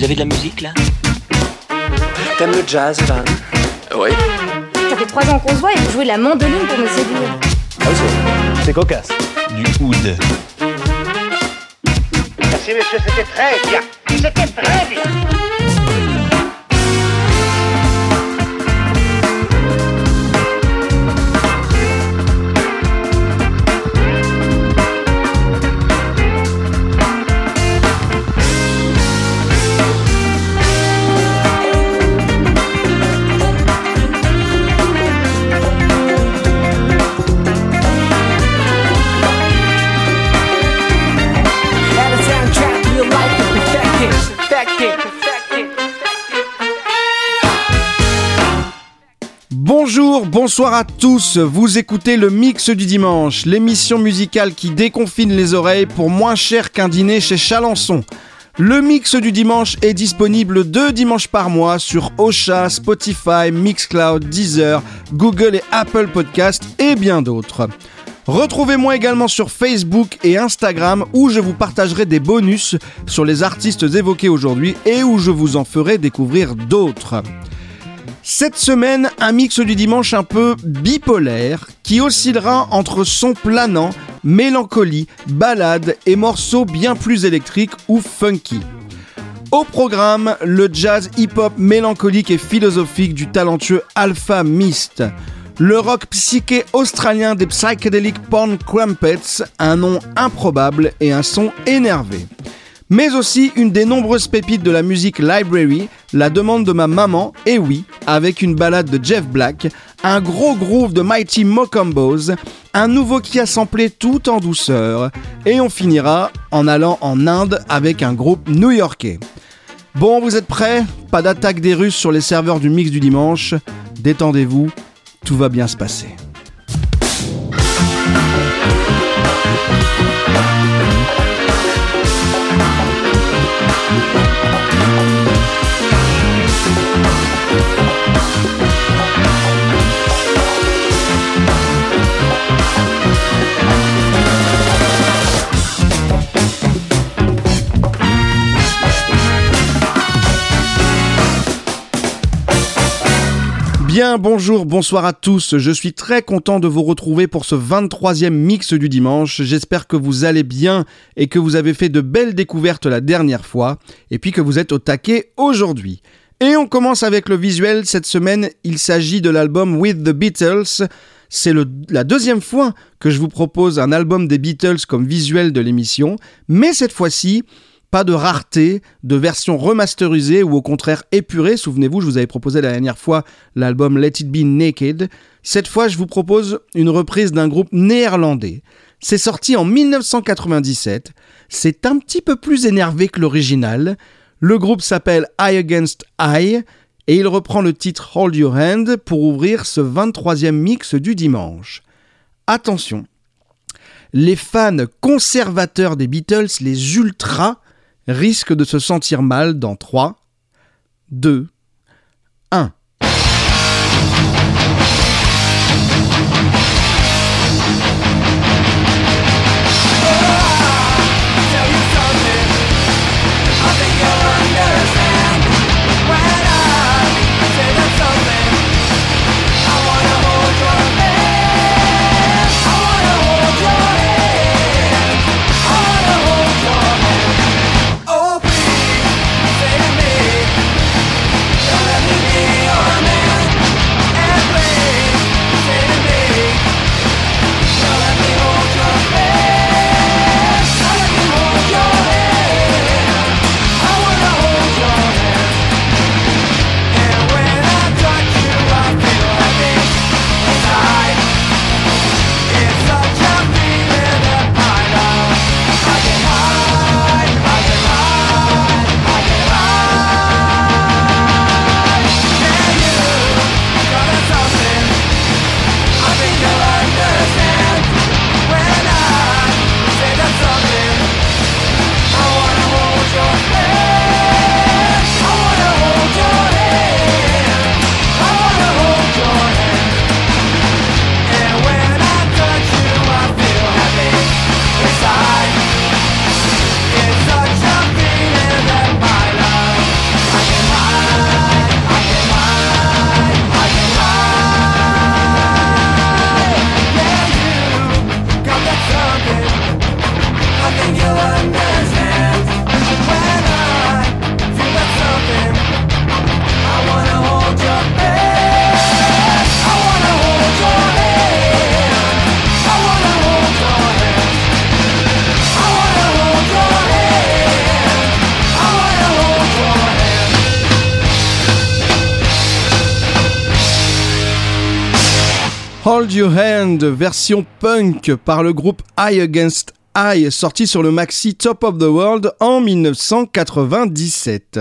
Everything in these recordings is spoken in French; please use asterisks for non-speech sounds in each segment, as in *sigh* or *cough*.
Vous avez de la musique là T'aimes le jazz, Van Oui. Ça fait trois ans qu'on se voit et vous jouez la mandoline pour me séduire. Ah, c'est- c'est cocasse. Du oud. Merci monsieur, c'était très bien. C'était très bien. Bonjour, bonsoir à tous, vous écoutez le Mix du Dimanche, l'émission musicale qui déconfine les oreilles pour moins cher qu'un dîner chez Chalençon. Le Mix du Dimanche est disponible deux dimanches par mois sur Ocha, Spotify, Mixcloud, Deezer, Google et Apple Podcast et bien d'autres. Retrouvez-moi également sur Facebook et Instagram où je vous partagerai des bonus sur les artistes évoqués aujourd'hui et où je vous en ferai découvrir d'autres. Cette semaine, un mix du dimanche un peu bipolaire qui oscillera entre son planant, mélancolie, ballade et morceaux bien plus électriques ou funky. Au programme, le jazz hip-hop mélancolique et philosophique du talentueux Alpha Mist. Le rock psyché australien des Psychedelic Porn Crumpets, un nom improbable et un son énervé mais aussi une des nombreuses pépites de la musique library, la demande de ma maman, et oui, avec une balade de Jeff Black, un gros groove de Mighty Mocombos, un nouveau qui a samplé tout en douceur, et on finira en allant en Inde avec un groupe new-yorkais. Bon, vous êtes prêts? Pas d'attaque des Russes sur les serveurs du mix du dimanche. Détendez-vous, tout va bien se passer. Thank you. Bien, bonjour, bonsoir à tous. Je suis très content de vous retrouver pour ce 23e mix du dimanche. J'espère que vous allez bien et que vous avez fait de belles découvertes la dernière fois et puis que vous êtes au taquet aujourd'hui. Et on commence avec le visuel. Cette semaine, il s'agit de l'album With the Beatles. C'est la deuxième fois que je vous propose un album des Beatles comme visuel de l'émission, mais cette fois-ci, pas de rareté, de version remasterisée ou au contraire épurée. Souvenez-vous, je vous avais proposé la dernière fois l'album Let It Be Naked. Cette fois, je vous propose une reprise d'un groupe néerlandais. C'est sorti en 1997. C'est un petit peu plus énervé que l'original. Le groupe s'appelle Eye Against Eye et il reprend le titre Hold Your Hand pour ouvrir ce 23e mix du dimanche. Attention, les fans conservateurs des Beatles, les ultras, risquent de se sentir mal dans 3, 2, Hold Your Hand, version punk par le groupe Eye Against Eye, sorti sur le maxi Top of the World en 1997.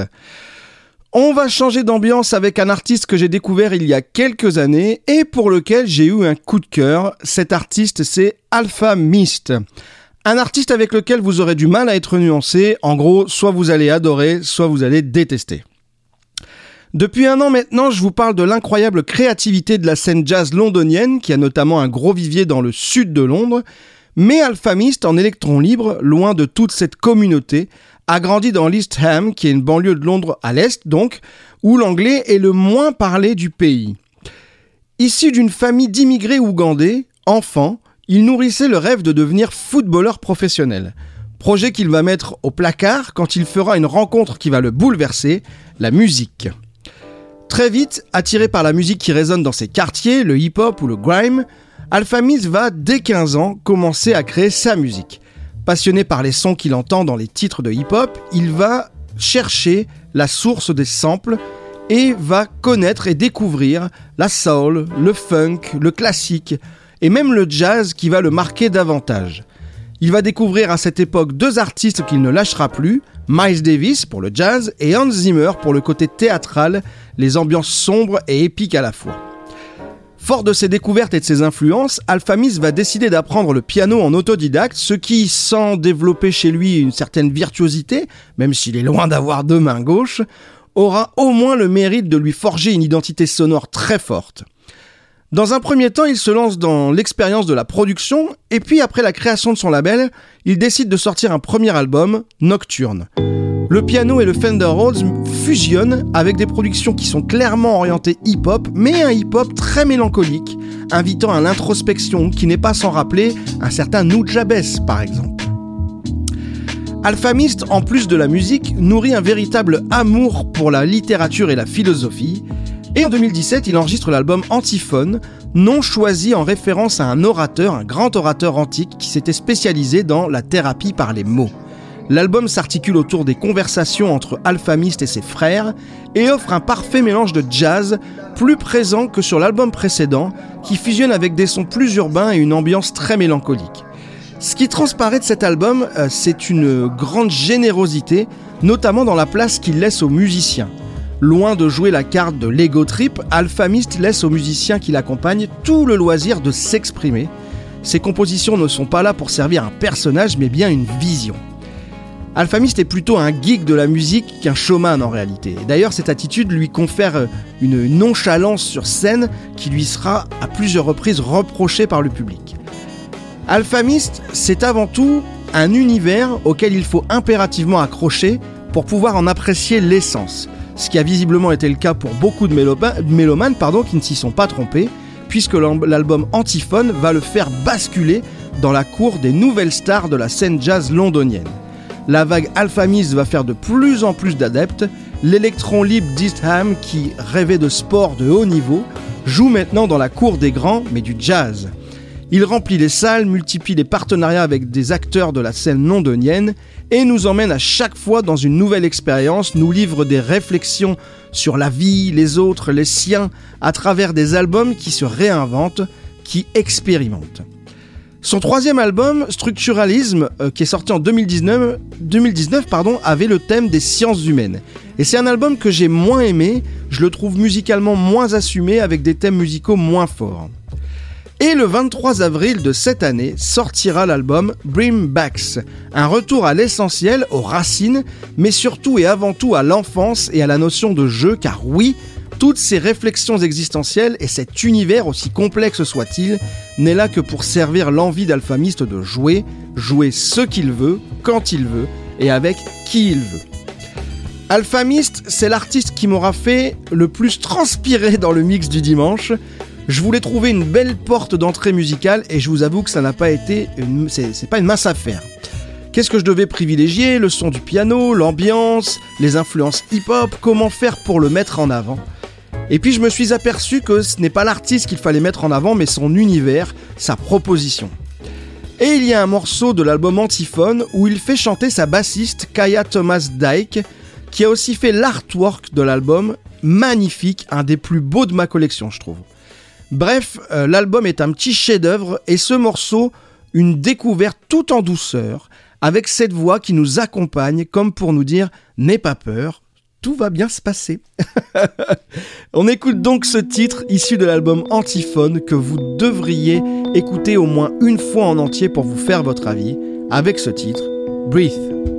On va changer d'ambiance avec un artiste que j'ai découvert il y a quelques années et pour lequel j'ai eu un coup de cœur. Cet artiste, c'est Alpha Mist. Un artiste avec lequel vous aurez du mal à être nuancé. En gros, soit vous allez adorer, soit vous allez détester. Depuis un an maintenant, je vous parle de l'incroyable créativité de la scène jazz londonienne, qui a notamment un gros vivier dans le sud de Londres, mais Alphamist, en électron libre, loin de toute cette communauté, a grandi dans l'East Ham, qui est une banlieue de Londres à l'est donc, où l'anglais est le moins parlé du pays. Issu d'une famille d'immigrés ougandais, enfant, il nourrissait le rêve de devenir footballeur professionnel. Projet qu'il va mettre au placard quand il fera une rencontre qui va le bouleverser, la musique. Très vite, attiré par la musique qui résonne dans ses quartiers, le hip-hop ou le grime, Alphamis va, dès 15 ans, commencer à créer sa musique. Passionné par les sons qu'il entend dans les titres de hip-hop, il va chercher la source des samples et va connaître et découvrir la soul, le funk, le classique et même le jazz qui va le marquer davantage. Il va découvrir à cette époque deux artistes qu'il ne lâchera plus, Miles Davis pour le jazz et Hans Zimmer pour le côté théâtral, les ambiances sombres et épiques à la fois. Fort de ses découvertes et de ses influences, Alphamis va décider d'apprendre le piano en autodidacte, ce qui, sans développer chez lui une certaine virtuosité, même s'il est loin d'avoir deux mains gauches, aura au moins le mérite de lui forger une identité sonore très forte. Dans un premier temps, il se lance dans l'expérience de la production, et puis après la création de son label, il décide de sortir un premier album, Nocturne. Le piano et le Fender Rhodes fusionnent avec des productions qui sont clairement orientées hip-hop, mais un hip-hop très mélancolique, invitant à l'introspection qui n'est pas sans rappeler un certain Nujabes par exemple. Alphamist, en plus de la musique, nourrit un véritable amour pour la littérature et la philosophie, et en 2017, il enregistre l'album Antiphone, nom choisi en référence à un orateur, un grand orateur antique qui s'était spécialisé dans la thérapie par les mots. L'album s'articule autour des conversations entre Alphamist et ses frères et offre un parfait mélange de jazz, plus présent que sur l'album précédent, qui fusionne avec des sons plus urbains et une ambiance très mélancolique. Ce qui transparaît de cet album, euh, c'est une grande générosité, notamment dans la place qu'il laisse aux musiciens. Loin de jouer la carte de l'ego trip, Alphamist laisse aux musiciens qui l'accompagnent tout le loisir de s'exprimer. Ses compositions ne sont pas là pour servir un personnage, mais bien une vision. Alphamist est plutôt un geek de la musique qu'un showman en réalité. D'ailleurs, cette attitude lui confère une nonchalance sur scène qui lui sera à plusieurs reprises reprochée par le public. Alphamist, c'est avant tout un univers auquel il faut impérativement accrocher pour pouvoir en apprécier l'essence ce qui a visiblement été le cas pour beaucoup de mélomanes pardon, qui ne s'y sont pas trompés, puisque l'album Antiphone va le faire basculer dans la cour des nouvelles stars de la scène jazz londonienne. La vague Alphamis va faire de plus en plus d'adeptes, l'électron libre d'Eastham, qui rêvait de sport de haut niveau, joue maintenant dans la cour des grands, mais du jazz. Il remplit les salles, multiplie les partenariats avec des acteurs de la scène londonienne et nous emmène à chaque fois dans une nouvelle expérience, nous livre des réflexions sur la vie, les autres, les siens, à travers des albums qui se réinventent, qui expérimentent. Son troisième album, Structuralisme, euh, qui est sorti en 2019, 2019 pardon, avait le thème des sciences humaines. Et c'est un album que j'ai moins aimé, je le trouve musicalement moins assumé, avec des thèmes musicaux moins forts. Et le 23 avril de cette année sortira l'album Bring Backs, un retour à l'essentiel, aux racines, mais surtout et avant tout à l'enfance et à la notion de jeu, car oui, toutes ces réflexions existentielles et cet univers, aussi complexe soit-il, n'est là que pour servir l'envie d'Alphamiste de jouer, jouer ce qu'il veut, quand il veut, et avec qui il veut. Alphamiste, c'est l'artiste qui m'aura fait le plus transpirer dans le mix du dimanche. Je voulais trouver une belle porte d'entrée musicale et je vous avoue que ça n'a pas été. C'est pas une mince affaire. Qu'est-ce que je devais privilégier? Le son du piano, l'ambiance, les influences hip-hop, comment faire pour le mettre en avant? Et puis je me suis aperçu que ce n'est pas l'artiste qu'il fallait mettre en avant, mais son univers, sa proposition. Et il y a un morceau de l'album Antiphone où il fait chanter sa bassiste Kaya Thomas Dyke, qui a aussi fait l'artwork de l'album, magnifique, un des plus beaux de ma collection je trouve. Bref, euh, l'album est un petit chef-d'œuvre et ce morceau, une découverte tout en douceur, avec cette voix qui nous accompagne comme pour nous dire N'aie pas peur, tout va bien se passer. *laughs* On écoute donc ce titre issu de l'album Antiphone que vous devriez écouter au moins une fois en entier pour vous faire votre avis avec ce titre, Breathe.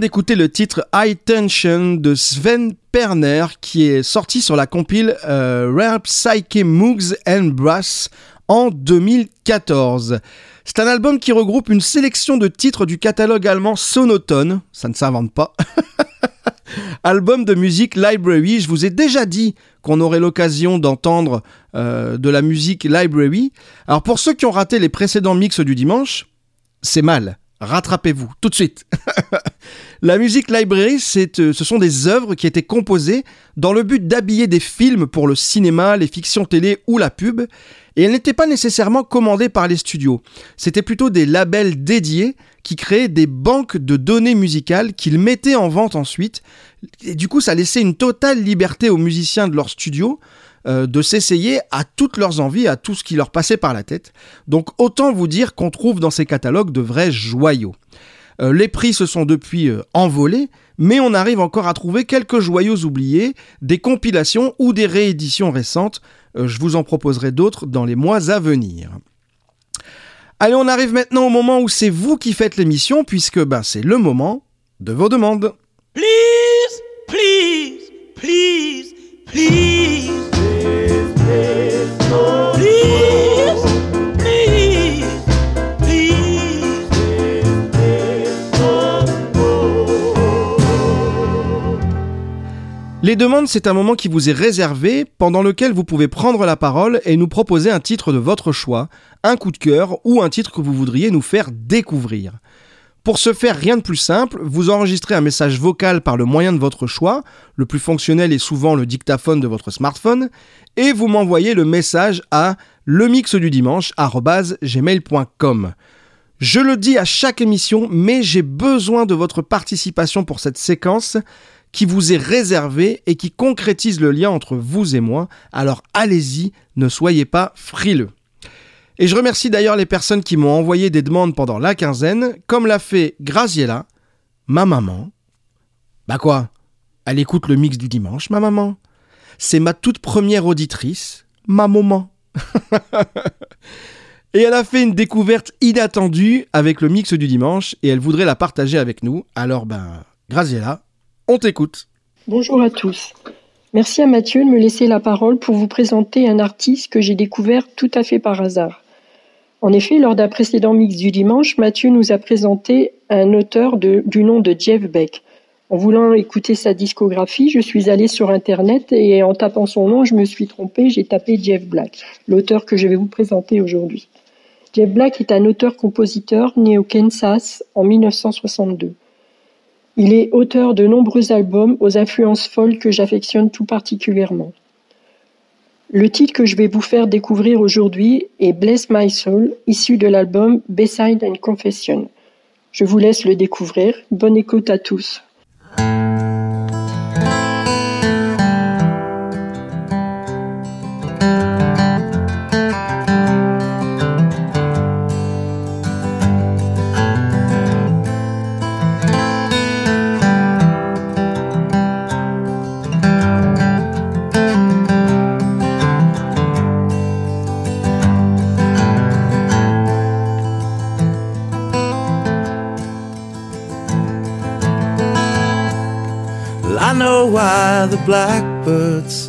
D'écouter le titre High Tension de Sven Perner qui est sorti sur la compile euh, Rare Psyche Moogs and Brass en 2014. C'est un album qui regroupe une sélection de titres du catalogue allemand Sonotone, ça ne s'invente pas. *laughs* album de musique Library, je vous ai déjà dit qu'on aurait l'occasion d'entendre euh, de la musique Library. Alors pour ceux qui ont raté les précédents mix du dimanche, c'est mal rattrapez-vous tout de suite. *laughs* la musique library, euh, ce sont des œuvres qui étaient composées dans le but d'habiller des films pour le cinéma, les fictions télé ou la pub, et elles n'étaient pas nécessairement commandées par les studios. C'était plutôt des labels dédiés qui créaient des banques de données musicales qu'ils mettaient en vente ensuite. Et du coup, ça laissait une totale liberté aux musiciens de leur studio euh, de s'essayer à toutes leurs envies, à tout ce qui leur passait par la tête. Donc autant vous dire qu'on trouve dans ces catalogues de vrais joyaux. Euh, les prix se sont depuis euh, envolés, mais on arrive encore à trouver quelques joyaux oubliés, des compilations ou des rééditions récentes. je vous en proposerai d'autres dans les mois à venir. Allez, on arrive maintenant au moment où c'est vous qui faites l'émission, puisque ben, c'est le moment de vos demandes. Please, please, please, please. Les demandes, c'est un moment qui vous est réservé, pendant lequel vous pouvez prendre la parole et nous proposer un titre de votre choix, un coup de cœur ou un titre que vous voudriez nous faire découvrir. Pour ce faire, rien de plus simple, vous enregistrez un message vocal par le moyen de votre choix, le plus fonctionnel est souvent le dictaphone de votre smartphone, et vous m'envoyez le message à lemixdudimanche.gmail.com. Je le dis à chaque émission, mais j'ai besoin de votre participation pour cette séquence qui vous est réservée et qui concrétise le lien entre vous et moi, alors allez-y, ne soyez pas frileux. Et je remercie d'ailleurs les personnes qui m'ont envoyé des demandes pendant la quinzaine, comme l'a fait Graziella, ma maman. Bah quoi? Elle écoute le mix du dimanche, ma maman. C'est ma toute première auditrice, ma maman. *laughs* et elle a fait une découverte inattendue avec le mix du dimanche et elle voudrait la partager avec nous. Alors ben, Graziella, on t'écoute. Bonjour à tous. Merci à Mathieu de me laisser la parole pour vous présenter un artiste que j'ai découvert tout à fait par hasard. En effet, lors d'un précédent mix du dimanche, Mathieu nous a présenté un auteur du nom de Jeff Beck. En voulant écouter sa discographie, je suis allé sur Internet et en tapant son nom, je me suis trompé, j'ai tapé Jeff Black, l'auteur que je vais vous présenter aujourd'hui. Jeff Black est un auteur-compositeur né au Kansas en 1962. Il est auteur de nombreux albums aux influences folles que j'affectionne tout particulièrement. Le titre que je vais vous faire découvrir aujourd'hui est Bless My Soul, issu de l'album Beside and Confession. Je vous laisse le découvrir. Bonne écoute à tous.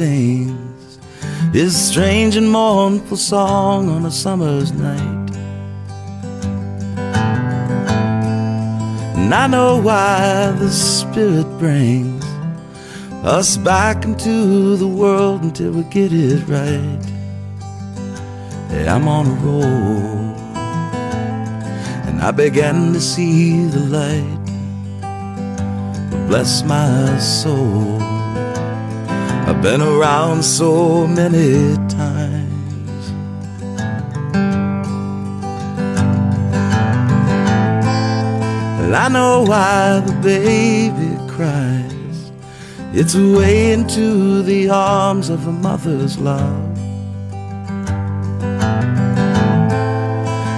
Sings his strange and mournful song on a summer's night. And I know why the Spirit brings us back into the world until we get it right. Hey, I'm on a roll, and I began to see the light. Bless my soul. I've been around so many times. Well, I know why the baby cries. It's a way into the arms of a mother's love.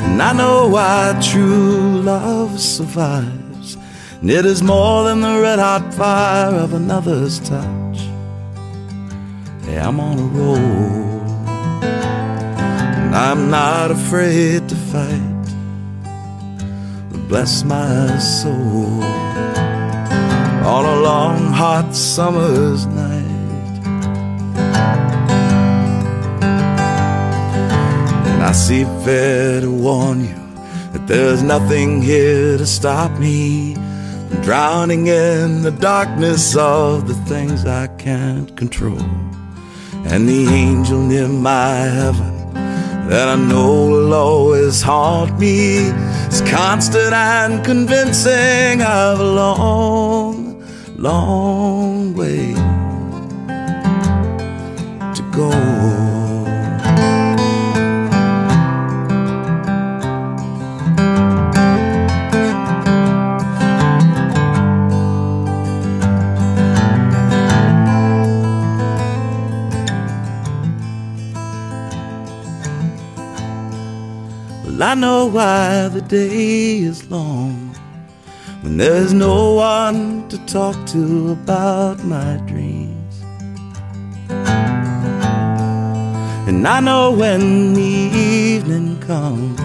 And I know why true love survives. And it is more than the red hot fire of another's touch. I'm on a roll. And I'm not afraid to fight. Bless my soul. on a long hot summer's night. And I see fair to warn you that there's nothing here to stop me drowning in the darkness of the things I can't control. And the angel near my heaven that I know will always haunt me is constant and convincing. I've a long, long way to go. I know why the day is long when there's no one to talk to about my dreams. And I know when the evening comes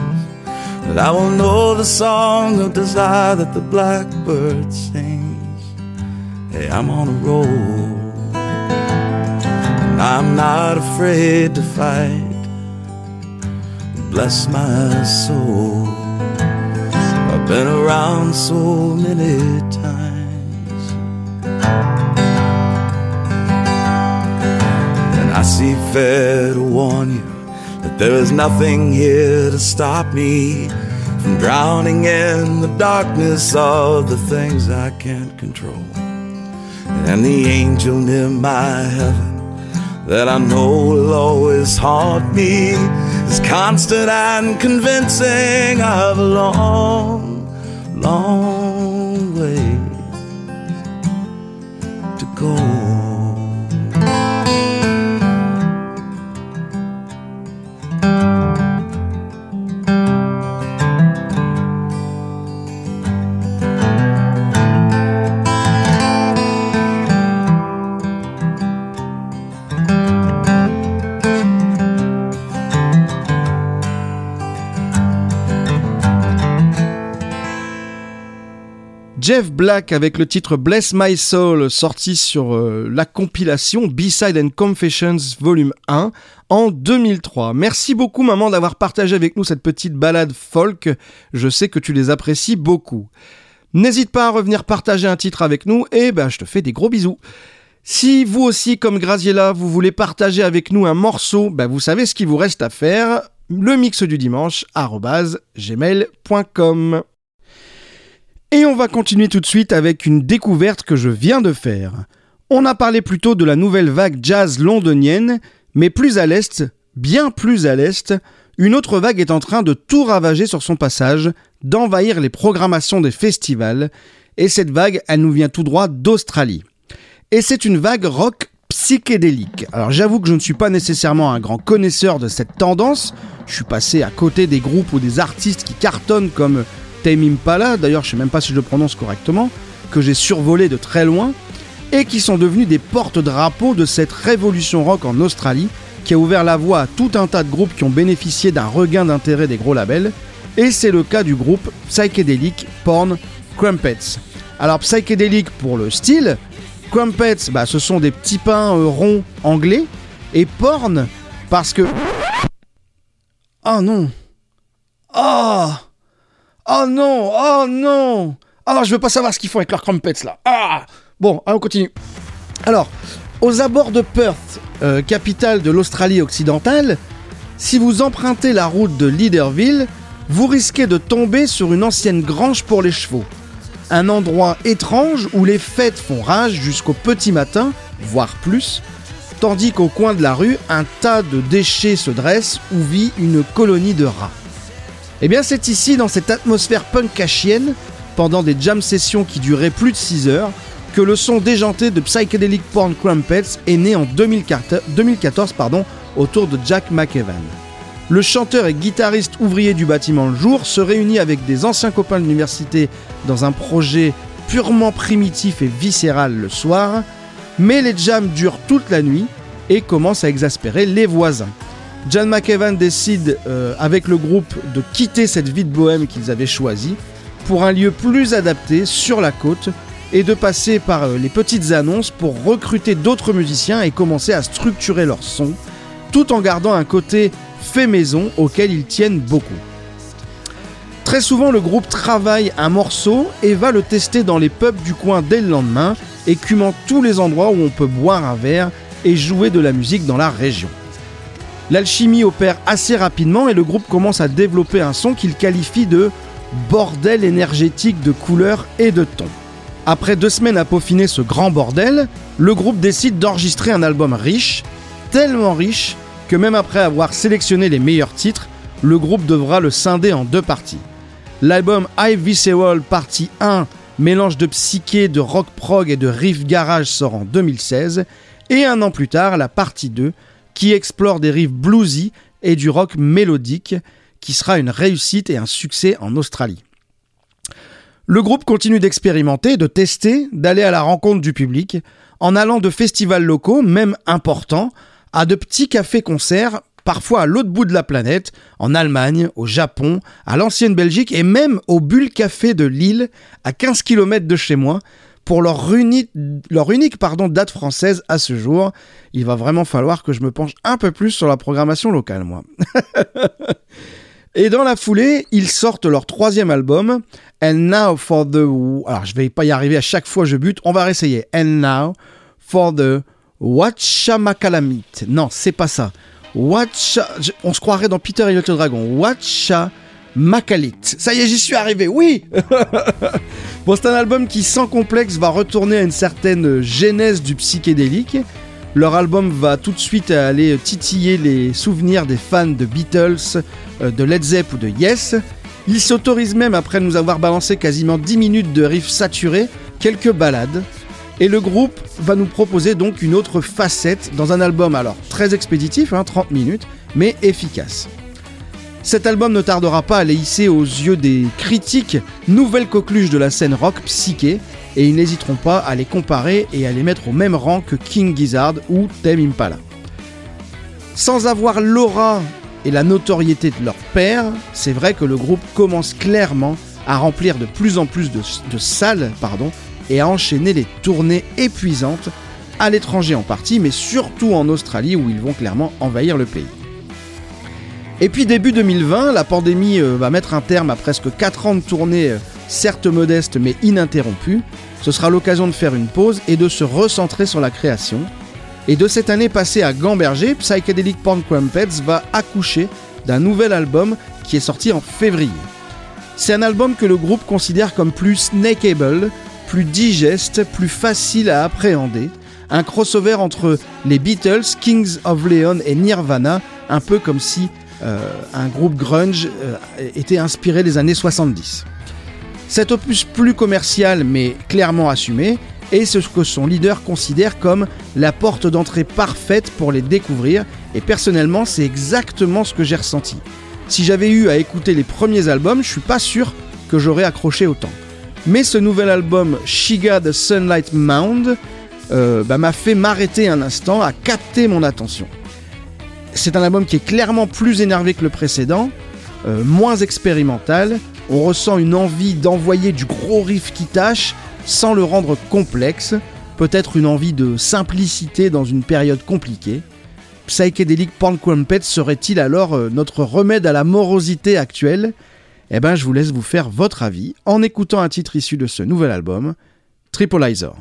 that I will know the song of desire that the blackbird sings. Hey, I'm on a roll. And I'm not afraid to fight bless my soul. I've been around so many times, and I see fair to warn you that there is nothing here to stop me from drowning in the darkness of the things I can't control. And the angel near my heaven that I know will always haunt me is constant and convincing. I have a long, long Jeff Black avec le titre Bless My Soul sorti sur euh, la compilation B-Side and Confessions volume 1 en 2003. Merci beaucoup maman d'avoir partagé avec nous cette petite balade folk. Je sais que tu les apprécies beaucoup. N'hésite pas à revenir partager un titre avec nous et ben je te fais des gros bisous. Si vous aussi comme Graziella vous voulez partager avec nous un morceau, ben vous savez ce qu'il vous reste à faire. Le mix du dimanche gmail.com. Et on va continuer tout de suite avec une découverte que je viens de faire. On a parlé plutôt de la nouvelle vague jazz londonienne, mais plus à l'est, bien plus à l'est, une autre vague est en train de tout ravager sur son passage, d'envahir les programmations des festivals, et cette vague, elle nous vient tout droit d'Australie. Et c'est une vague rock psychédélique. Alors j'avoue que je ne suis pas nécessairement un grand connaisseur de cette tendance, je suis passé à côté des groupes ou des artistes qui cartonnent comme Tame Impala, d'ailleurs je sais même pas si je le prononce correctement, que j'ai survolé de très loin, et qui sont devenus des porte-drapeaux de cette révolution rock en Australie, qui a ouvert la voie à tout un tas de groupes qui ont bénéficié d'un regain d'intérêt des gros labels, et c'est le cas du groupe psychédélique Porn Crumpets. Alors psychédélique pour le style, Crumpets, bah, ce sont des petits pains euh, ronds anglais, et Porn parce que... Oh non Oh Oh non Oh non Ah, je veux pas savoir ce qu'ils font avec leurs crumpets là. Ah Bon, allez, on continue. Alors, aux abords de Perth, euh, capitale de l'Australie occidentale, si vous empruntez la route de Leaderville, vous risquez de tomber sur une ancienne grange pour les chevaux. Un endroit étrange où les fêtes font rage jusqu'au petit matin, voire plus, tandis qu'au coin de la rue, un tas de déchets se dresse où vit une colonie de rats. Eh bien, c'est ici, dans cette atmosphère punk cachienne, pendant des jam sessions qui duraient plus de 6 heures, que le son déjanté de Psychedelic Porn Crumpets est né en 2014 pardon, autour de Jack McEvan. Le chanteur et guitariste ouvrier du bâtiment Le Jour se réunit avec des anciens copains de l'université dans un projet purement primitif et viscéral le soir, mais les jams durent toute la nuit et commencent à exaspérer les voisins. John McEvan décide euh, avec le groupe de quitter cette vie de bohème qu'ils avaient choisie pour un lieu plus adapté sur la côte et de passer par euh, les petites annonces pour recruter d'autres musiciens et commencer à structurer leur son, tout en gardant un côté fait maison auquel ils tiennent beaucoup. Très souvent, le groupe travaille un morceau et va le tester dans les pubs du coin dès le lendemain, écumant tous les endroits où on peut boire un verre et jouer de la musique dans la région. L'alchimie opère assez rapidement et le groupe commence à développer un son qu'il qualifie de bordel énergétique de couleurs et de tons. Après deux semaines à peaufiner ce grand bordel, le groupe décide d'enregistrer un album riche, tellement riche que même après avoir sélectionné les meilleurs titres, le groupe devra le scinder en deux parties. L'album High Visceral Partie 1, mélange de psyché, de rock prog et de riff garage sort en 2016, et un an plus tard, la partie 2, qui explore des riffs bluesy et du rock mélodique, qui sera une réussite et un succès en Australie. Le groupe continue d'expérimenter, de tester, d'aller à la rencontre du public, en allant de festivals locaux, même importants, à de petits cafés-concerts, parfois à l'autre bout de la planète, en Allemagne, au Japon, à l'ancienne Belgique et même au Bulle Café de Lille, à 15 km de chez moi, pour leur unique, pardon, date française à ce jour. Il va vraiment falloir que je me penche un peu plus sur la programmation locale, moi. *laughs* Et dans la foulée, ils sortent leur troisième album, And Now for the... Alors, je vais pas y arriver à chaque fois je bute, on va réessayer. And Now for the Watchamakalamite. Non, c'est pas ça. Watcha... On se croirait dans Peter et le Dragon. Watcha... Macalit. Ça y est, j'y suis arrivé, oui *laughs* Bon, c'est un album qui, sans complexe, va retourner à une certaine genèse du psychédélique. Leur album va tout de suite aller titiller les souvenirs des fans de Beatles, euh, de Led Zepp ou de Yes. Ils s'autorisent même, après nous avoir balancé quasiment 10 minutes de riffs saturés, quelques balades. Et le groupe va nous proposer donc une autre facette dans un album alors très expéditif, 30 hein, minutes, mais efficace. Cet album ne tardera pas à les hisser aux yeux des critiques nouvelle coqueluche de la scène rock psyché, et ils n'hésiteront pas à les comparer et à les mettre au même rang que King Gizzard ou Tame Impala. Sans avoir l'aura et la notoriété de leur père, c'est vrai que le groupe commence clairement à remplir de plus en plus de, de salles pardon, et à enchaîner les tournées épuisantes à l'étranger en partie, mais surtout en Australie où ils vont clairement envahir le pays. Et puis début 2020, la pandémie euh, va mettre un terme à presque 4 ans de tournée, euh, certes modeste mais ininterrompue. Ce sera l'occasion de faire une pause et de se recentrer sur la création. Et de cette année passée à Gamberger, Psychedelic Porn Crumpets va accoucher d'un nouvel album qui est sorti en février. C'est un album que le groupe considère comme plus snakeable, plus digeste, plus facile à appréhender. Un crossover entre les Beatles, Kings of Leon et Nirvana, un peu comme si un groupe grunge euh, était inspiré des années 70. Cet opus plus commercial mais clairement assumé est ce que son leader considère comme la porte d'entrée parfaite pour les découvrir et personnellement c'est exactement ce que j'ai ressenti. Si j'avais eu à écouter les premiers albums, je suis pas sûr que j'aurais accroché autant. Mais ce nouvel album Shiga the Sunlight Mound euh, bah, m'a fait m'arrêter un instant, à capter mon attention. C'est un album qui est clairement plus énervé que le précédent, euh, moins expérimental. On ressent une envie d'envoyer du gros riff qui tâche sans le rendre complexe. Peut-être une envie de simplicité dans une période compliquée. Psychedelic Porn Crumpet serait-il alors euh, notre remède à la morosité actuelle? Eh ben, je vous laisse vous faire votre avis en écoutant un titre issu de ce nouvel album, Tripolizer.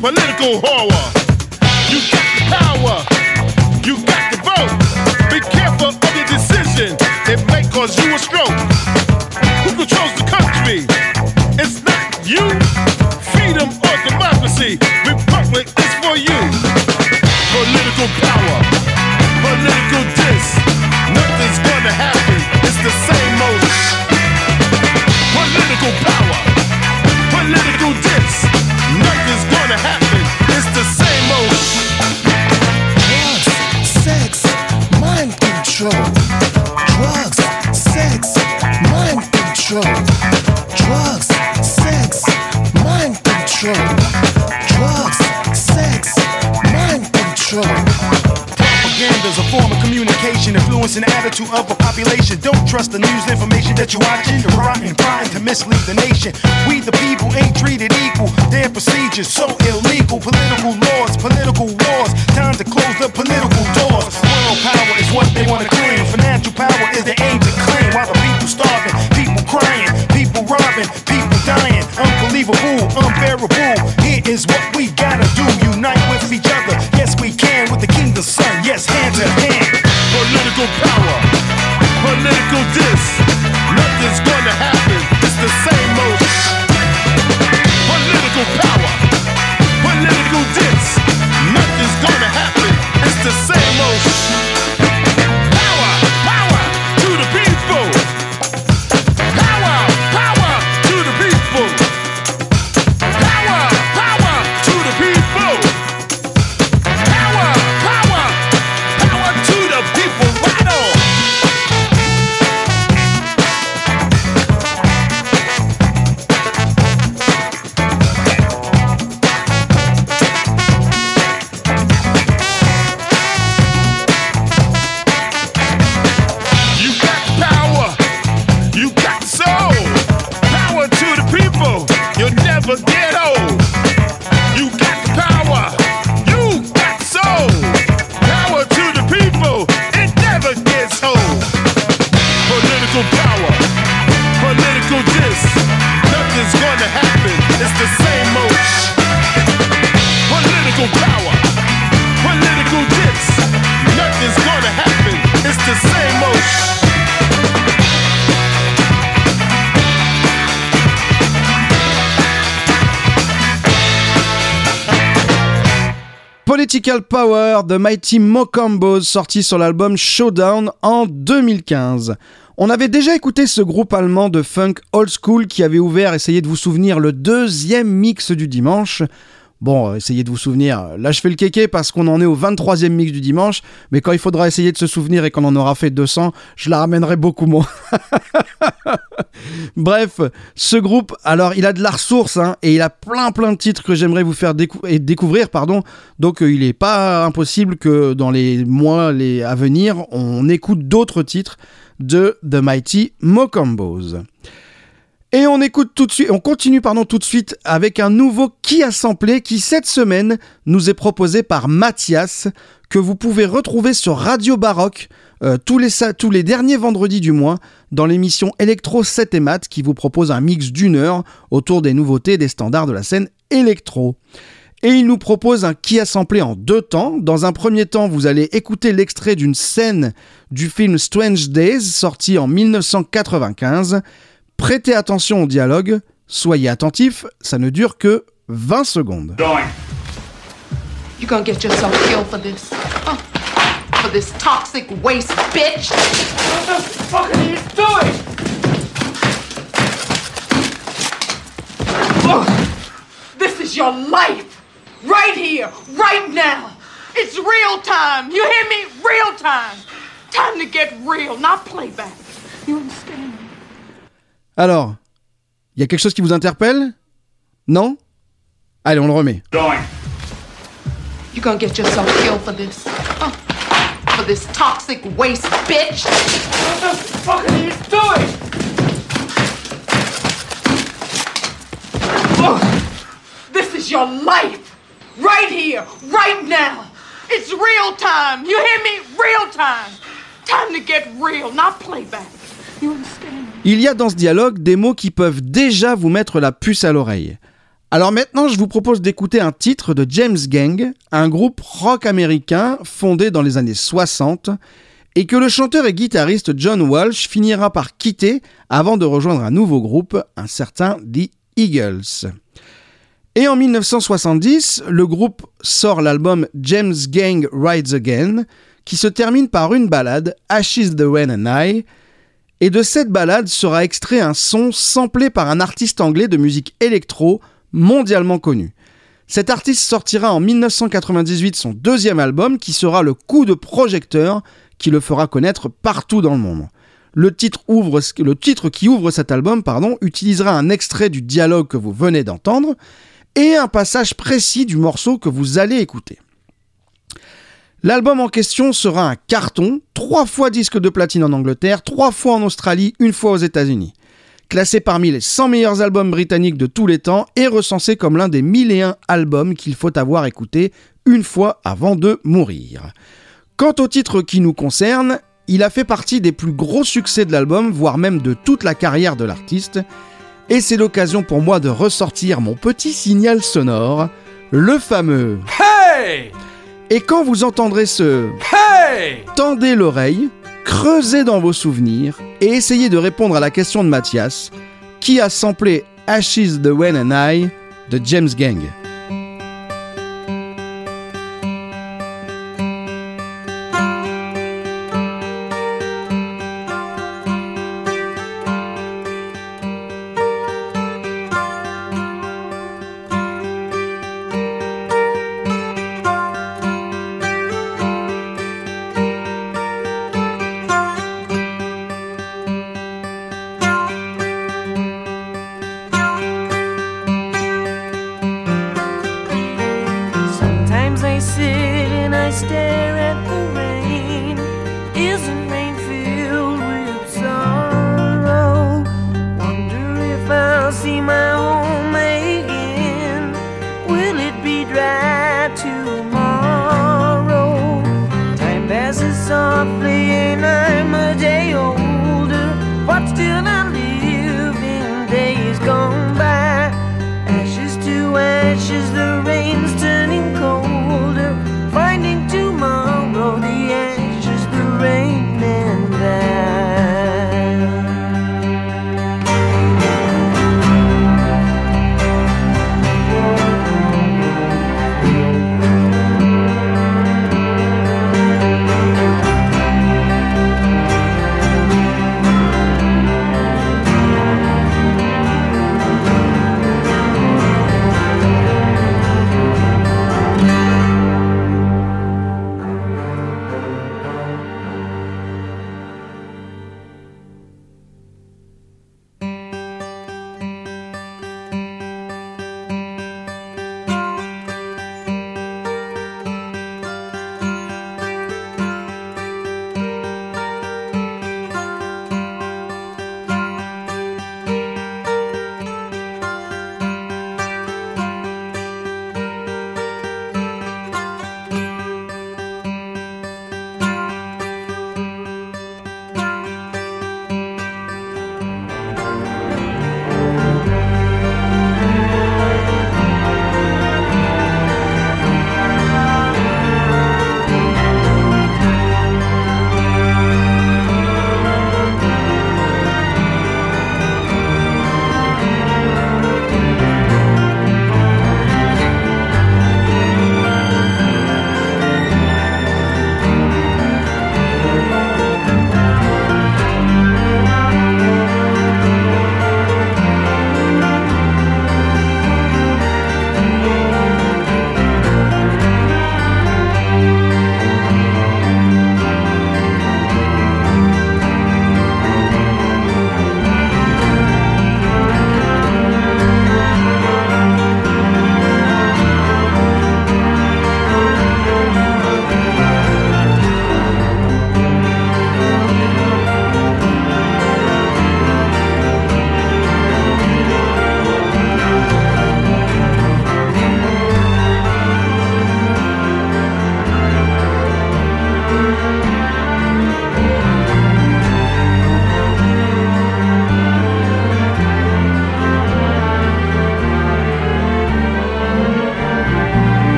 Political horror. You got the power, you got the vote. Be careful of your decision, it may cause you a stroke. Who controls the country? It's not you. Freedom or democracy, republic is for you. Political power, attitude of a population. Don't trust the news information that you're watching. You're rotten, trying to mislead the nation. We the people ain't treated equal. Their procedures so illegal. Political laws, political wars. Time to close the political doors. World power is what they want to claim. Financial power is the aim to claim. While the people starving, people crying, people robbing, people dying. Unbelievable, unbearable. Here is what we gotta do. Unite with each other. Yes, we can with the kingdom's son. Yes, hand to hand. Political power, Political Power de Mighty Mocombos sorti sur l'album Showdown en 2015. On avait déjà écouté ce groupe allemand de funk old school qui avait ouvert, essayez de vous souvenir, le deuxième mix du dimanche. Bon, euh, essayez de vous souvenir. Là, je fais le kéké parce qu'on en est au 23e mix du dimanche, mais quand il faudra essayer de se souvenir et qu'on en aura fait 200, je la ramènerai beaucoup moins. *laughs* Bref, ce groupe, alors il a de la ressource hein, et il a plein plein de titres que j'aimerais vous faire découvrir, pardon. Donc euh, il n'est pas impossible que dans les mois à venir, on écoute d'autres titres de The Mighty Mocombos. Et on écoute tout de suite, on continue pardon tout de suite avec un nouveau qui a samplé qui cette semaine nous est proposé par Mathias que vous pouvez retrouver sur Radio Baroque euh, tous, les, tous les derniers vendredis du mois dans l'émission Electro 7 et Mat qui vous propose un mix d'une heure autour des nouveautés des standards de la scène électro. Et il nous propose un qui a samplé en deux temps. Dans un premier temps, vous allez écouter l'extrait d'une scène du film Strange Days sorti en 1995. Prêtez attention au dialogue, soyez attentifs, ça ne dure que 20 secondes. You gonna get yourself killed for this. Huh? For this toxic waste bitch. What the fuck are you doing? This is your life. Right here, right now. It's real time. You hear me? Real time. Time to get real, not playback. You understand? Alors, il y a quelque chose qui vous interpelle? Non? Allez, on le remet. You gonna get yourself killed for this. For this toxic waste bitch. What the fuck are you doing? This is your life. Right here, right now. It's real time. You hear me? Real time. Time to get real, not playback. You understand? Il y a dans ce dialogue des mots qui peuvent déjà vous mettre la puce à l'oreille. Alors maintenant, je vous propose d'écouter un titre de James Gang, un groupe rock américain fondé dans les années 60 et que le chanteur et guitariste John Walsh finira par quitter avant de rejoindre un nouveau groupe, un certain The Eagles. Et en 1970, le groupe sort l'album James Gang Rides Again, qui se termine par une ballade, Ashes the Rain and I, et de cette ballade sera extrait un son samplé par un artiste anglais de musique électro mondialement connu. Cet artiste sortira en 1998 son deuxième album qui sera le coup de projecteur qui le fera connaître partout dans le monde. Le titre, le titre qui ouvre cet album pardon, utilisera un extrait du dialogue que vous venez d'entendre et un passage précis du morceau que vous allez écouter. L'album en question sera un carton, trois fois disque de platine en Angleterre, trois fois en Australie, une fois aux États-Unis. Classé parmi les 100 meilleurs albums britanniques de tous les temps et recensé comme l'un des 1001 albums qu'il faut avoir écouté une fois avant de mourir. Quant au titre qui nous concerne, il a fait partie des plus gros succès de l'album, voire même de toute la carrière de l'artiste, et c'est l'occasion pour moi de ressortir mon petit signal sonore, le fameux Hey Et quand vous entendrez ce Hey Tendez l'oreille, creusez dans vos souvenirs et essayez de répondre à la question de Mathias qui a samplé Ashes the When and I de James Gang. Dry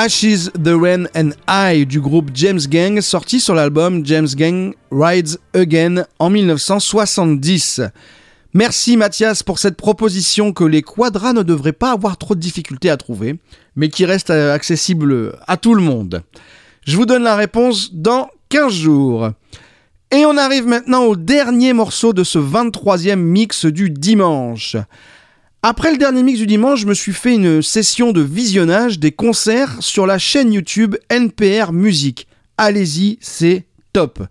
Ashes, The Rain and I du groupe James Gang, sorti sur l'album James Gang Rides Again en 1970. Merci Mathias pour cette proposition que les quadras ne devraient pas avoir trop de difficultés à trouver, mais qui reste euh, accessible à tout le monde. Je vous donne la réponse dans 15 jours. Et on arrive maintenant au dernier morceau de ce 23e mix du dimanche. Après le dernier mix du dimanche, je me suis fait une session de visionnage des concerts sur la chaîne YouTube NPR Music. Allez-y, c'est top.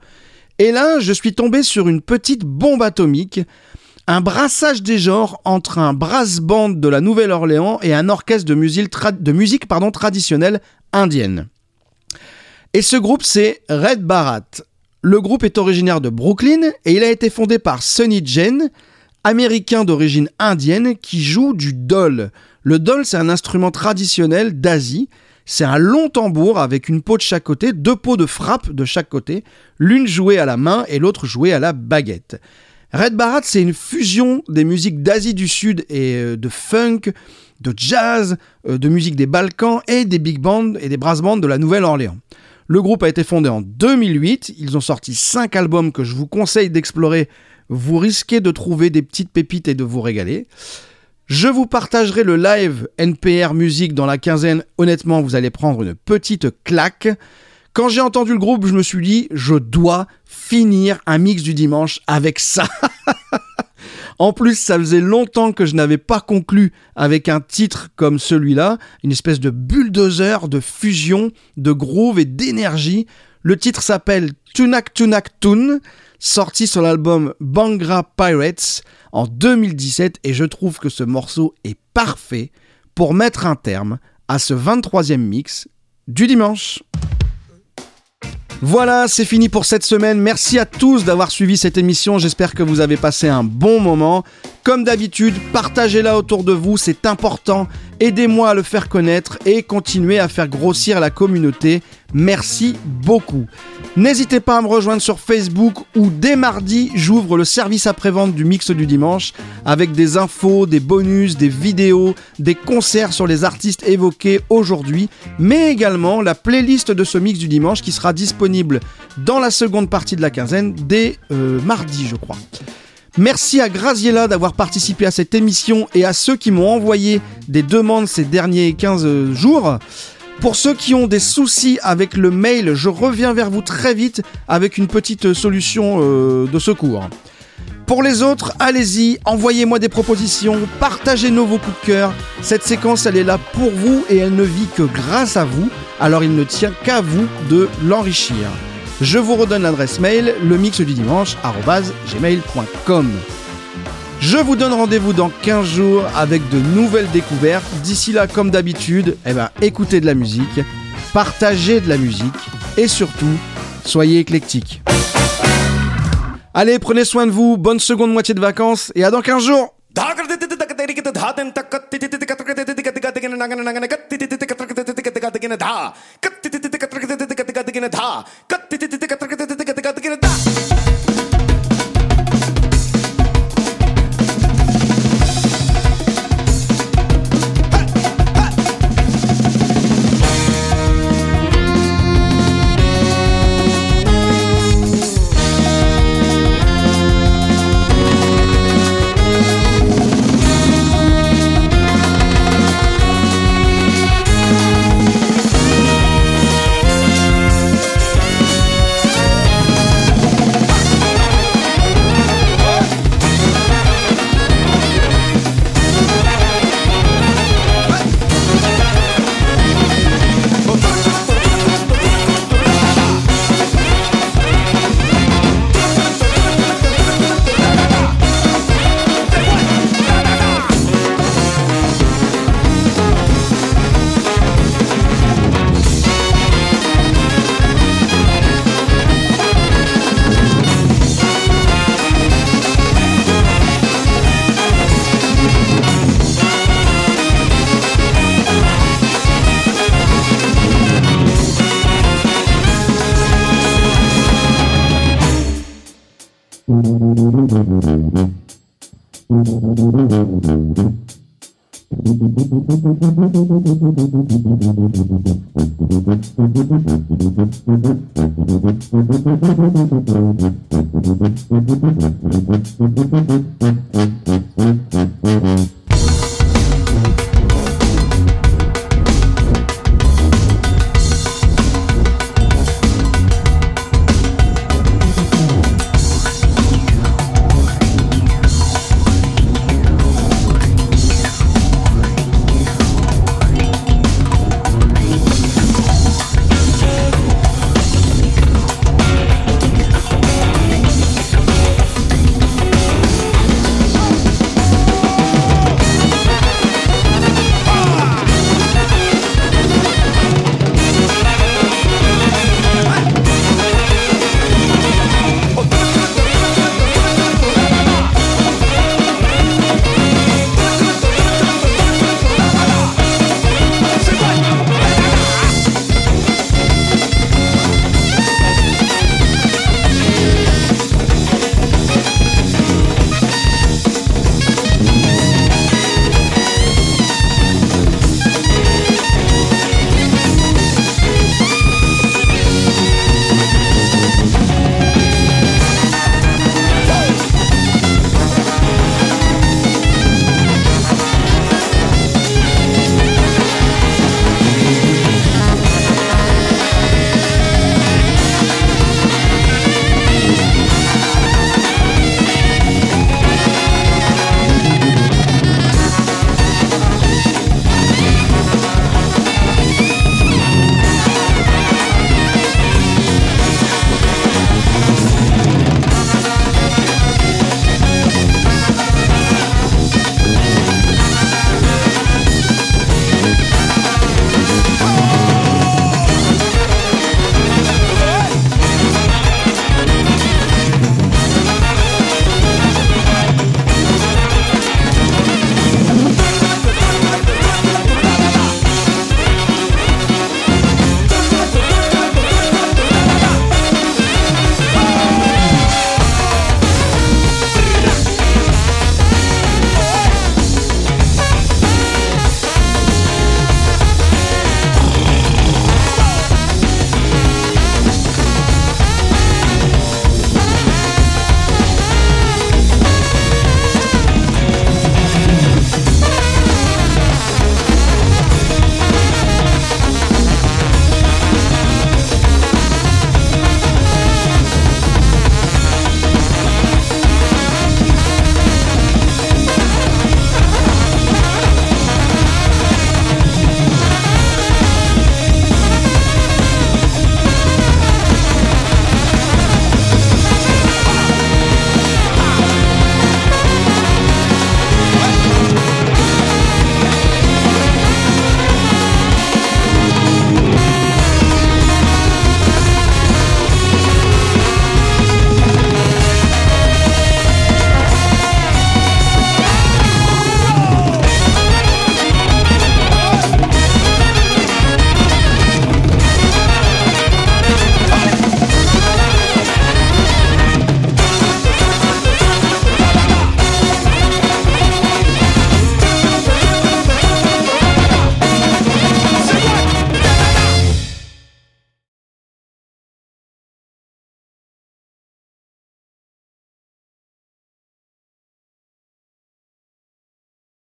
Et là, je suis tombé sur une petite bombe atomique, un brassage des genres entre un brass band de la Nouvelle-Orléans et un orchestre de musique, musique traditionnelle indienne. Et ce groupe, c'est Red Barat. Le groupe est originaire de Brooklyn et il a été fondé par Sonny Jane, américain d'origine indienne qui joue du dol. Le dol, c'est un instrument traditionnel d'Asie. C'est un long tambour avec une peau de chaque côté, deux peaux de frappe de chaque côté, l'une jouée à la main et l'autre jouée à la baguette. Red Barat, c'est une fusion des musiques d'Asie du Sud et euh, de funk, de jazz, euh, de musique des Balkans et des big bands et des brass bands de la Nouvelle-Orléans. Le groupe a été fondé en 2008. Ils ont sorti 5 albums que je vous conseille d'explorer. Vous risquez de trouver des petites pépites et de vous régaler. Je vous partagerai le live NPR Music dans la quinzaine. Honnêtement, vous allez prendre une petite claque. Quand j'ai entendu le groupe, je me suis dit, je dois finir un mix du dimanche avec ça. *laughs* En plus, ça faisait longtemps que je n'avais pas conclu avec un titre comme celui-là, une espèce de bulldozer de fusion, de groove et d'énergie. Le titre s'appelle Tunak Tunak Tun, sorti sur l'album Bangra Pirates en 2017 et je trouve que ce morceau est parfait pour mettre un terme à ce 23e mix du dimanche. Voilà, c'est fini pour cette semaine. Merci à tous d'avoir suivi cette émission. J'espère que vous avez passé un bon moment. Comme d'habitude, partagez-la autour de vous, c'est important. Aidez-moi à le faire connaître et continuez à faire grossir la communauté. Merci beaucoup. N'hésitez pas à me rejoindre sur Facebook où dès mardi, j'ouvre le service après-vente du mix du dimanche avec des infos, des bonus, des vidéos, des concerts sur les artistes évoqués aujourd'hui, mais également la playlist de ce mix du dimanche qui sera disponible dans la seconde partie de la quinzaine dès euh, mardi, je crois. Merci à Graziella d'avoir participé à cette émission et à ceux qui m'ont envoyé des demandes ces derniers 15 jours. Pour ceux qui ont des soucis avec le mail, je reviens vers vous très vite avec une petite solution euh, de secours. Pour les autres, allez-y, envoyez-moi des propositions, partagez-nous vos coups de cœur. Cette séquence, elle est là pour vous et elle ne vit que grâce à vous, alors il ne tient qu'à vous de l'enrichir. Je vous redonne l'adresse mail, le mix du dimanche, gmail.com. Je vous donne rendez-vous dans 15 jours avec de nouvelles découvertes. D'ici là, comme d'habitude, eh ben, écoutez de la musique, partagez de la musique et surtout, soyez éclectiques. Allez, prenez soin de vous, bonne seconde moitié de vacances et à dans 15 jours धाकर देते धा दिन तक कत्ति तिति कत कत तिति धा कत्ति तिति कत कत धा कत्ति तिति